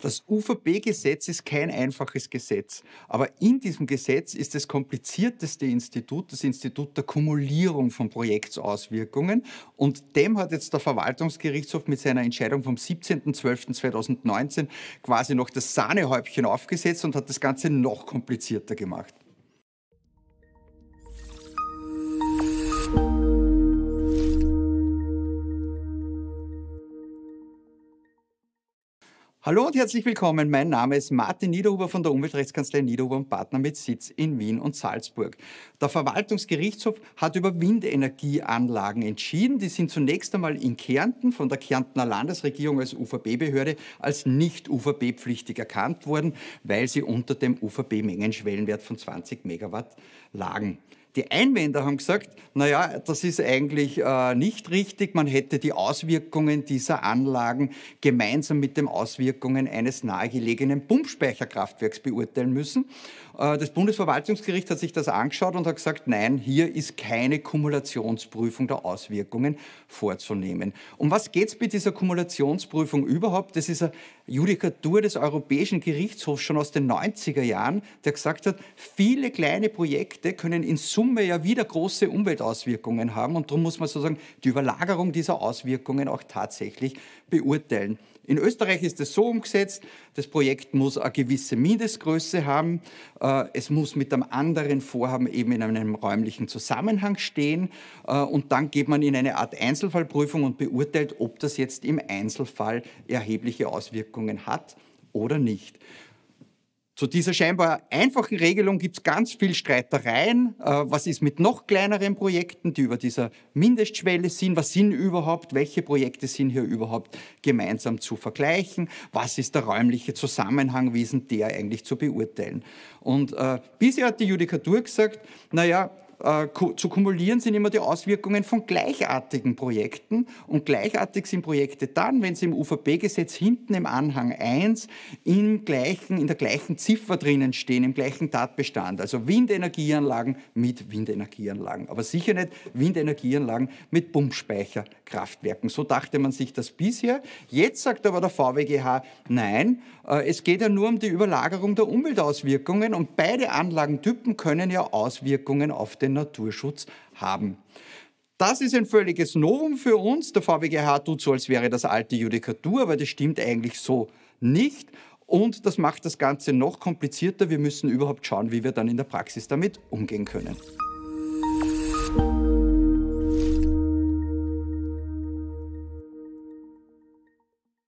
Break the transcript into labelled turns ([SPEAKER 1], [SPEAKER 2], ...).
[SPEAKER 1] Das UVB-Gesetz ist kein einfaches Gesetz, aber in diesem Gesetz ist das komplizierteste Institut das Institut der Kumulierung von Projektsauswirkungen und dem hat jetzt der Verwaltungsgerichtshof mit seiner Entscheidung vom 17.12.2019 quasi noch das Sahnehäubchen aufgesetzt und hat das Ganze noch komplizierter gemacht. Hallo und herzlich willkommen. Mein Name ist Martin Niederhuber von der Umweltrechtskanzlei Niederhuber und Partner mit Sitz in Wien und Salzburg. Der Verwaltungsgerichtshof hat über Windenergieanlagen entschieden. Die sind zunächst einmal in Kärnten von der Kärntner Landesregierung als UVB-Behörde als nicht UVB-pflichtig erkannt worden, weil sie unter dem UVB-Mengenschwellenwert von 20 Megawatt lagen. Die Einwender haben gesagt, naja, das ist eigentlich äh, nicht richtig. Man hätte die Auswirkungen dieser Anlagen gemeinsam mit den Auswirkungen eines nahegelegenen Pumpspeicherkraftwerks beurteilen müssen. Äh, das Bundesverwaltungsgericht hat sich das angeschaut und hat gesagt, nein, hier ist keine Kumulationsprüfung der Auswirkungen vorzunehmen. Um was geht es bei dieser Kumulationsprüfung überhaupt? Das ist eine Judikatur des Europäischen Gerichtshofs schon aus den 90er Jahren, der gesagt hat, viele kleine Projekte können in Summe Summe ja wieder große Umweltauswirkungen haben und darum muss man sozusagen die Überlagerung dieser Auswirkungen auch tatsächlich beurteilen. In Österreich ist es so umgesetzt, das Projekt muss eine gewisse Mindestgröße haben, äh, es muss mit einem anderen Vorhaben eben in einem räumlichen Zusammenhang stehen äh, und dann geht man in eine Art Einzelfallprüfung und beurteilt, ob das jetzt im Einzelfall erhebliche Auswirkungen hat oder nicht. Zu dieser scheinbar einfachen Regelung gibt es ganz viel Streitereien. Äh, was ist mit noch kleineren Projekten, die über dieser Mindestschwelle sind? Was sind überhaupt, welche Projekte sind hier überhaupt gemeinsam zu vergleichen? Was ist der räumliche Zusammenhang? Wie ist denn der eigentlich zu beurteilen? Und äh, bisher hat die Judikatur gesagt, naja, zu kumulieren sind immer die Auswirkungen von gleichartigen Projekten. Und gleichartig sind Projekte dann, wenn sie im UVP-Gesetz hinten im Anhang 1 im gleichen, in der gleichen Ziffer drinnen stehen, im gleichen Tatbestand. Also Windenergieanlagen mit Windenergieanlagen. Aber sicher nicht Windenergieanlagen mit Pumpspeicherkraftwerken. So dachte man sich das bisher. Jetzt sagt aber der VWGH, nein, äh, es geht ja nur um die Überlagerung der Umweltauswirkungen und beide Anlagentypen können ja Auswirkungen auf den Naturschutz haben. Das ist ein völliges Novum für uns. Der VWGH tut so, als wäre das alte Judikatur, aber das stimmt eigentlich so nicht. Und das macht das Ganze noch komplizierter. Wir müssen überhaupt schauen, wie wir dann in der Praxis damit umgehen können.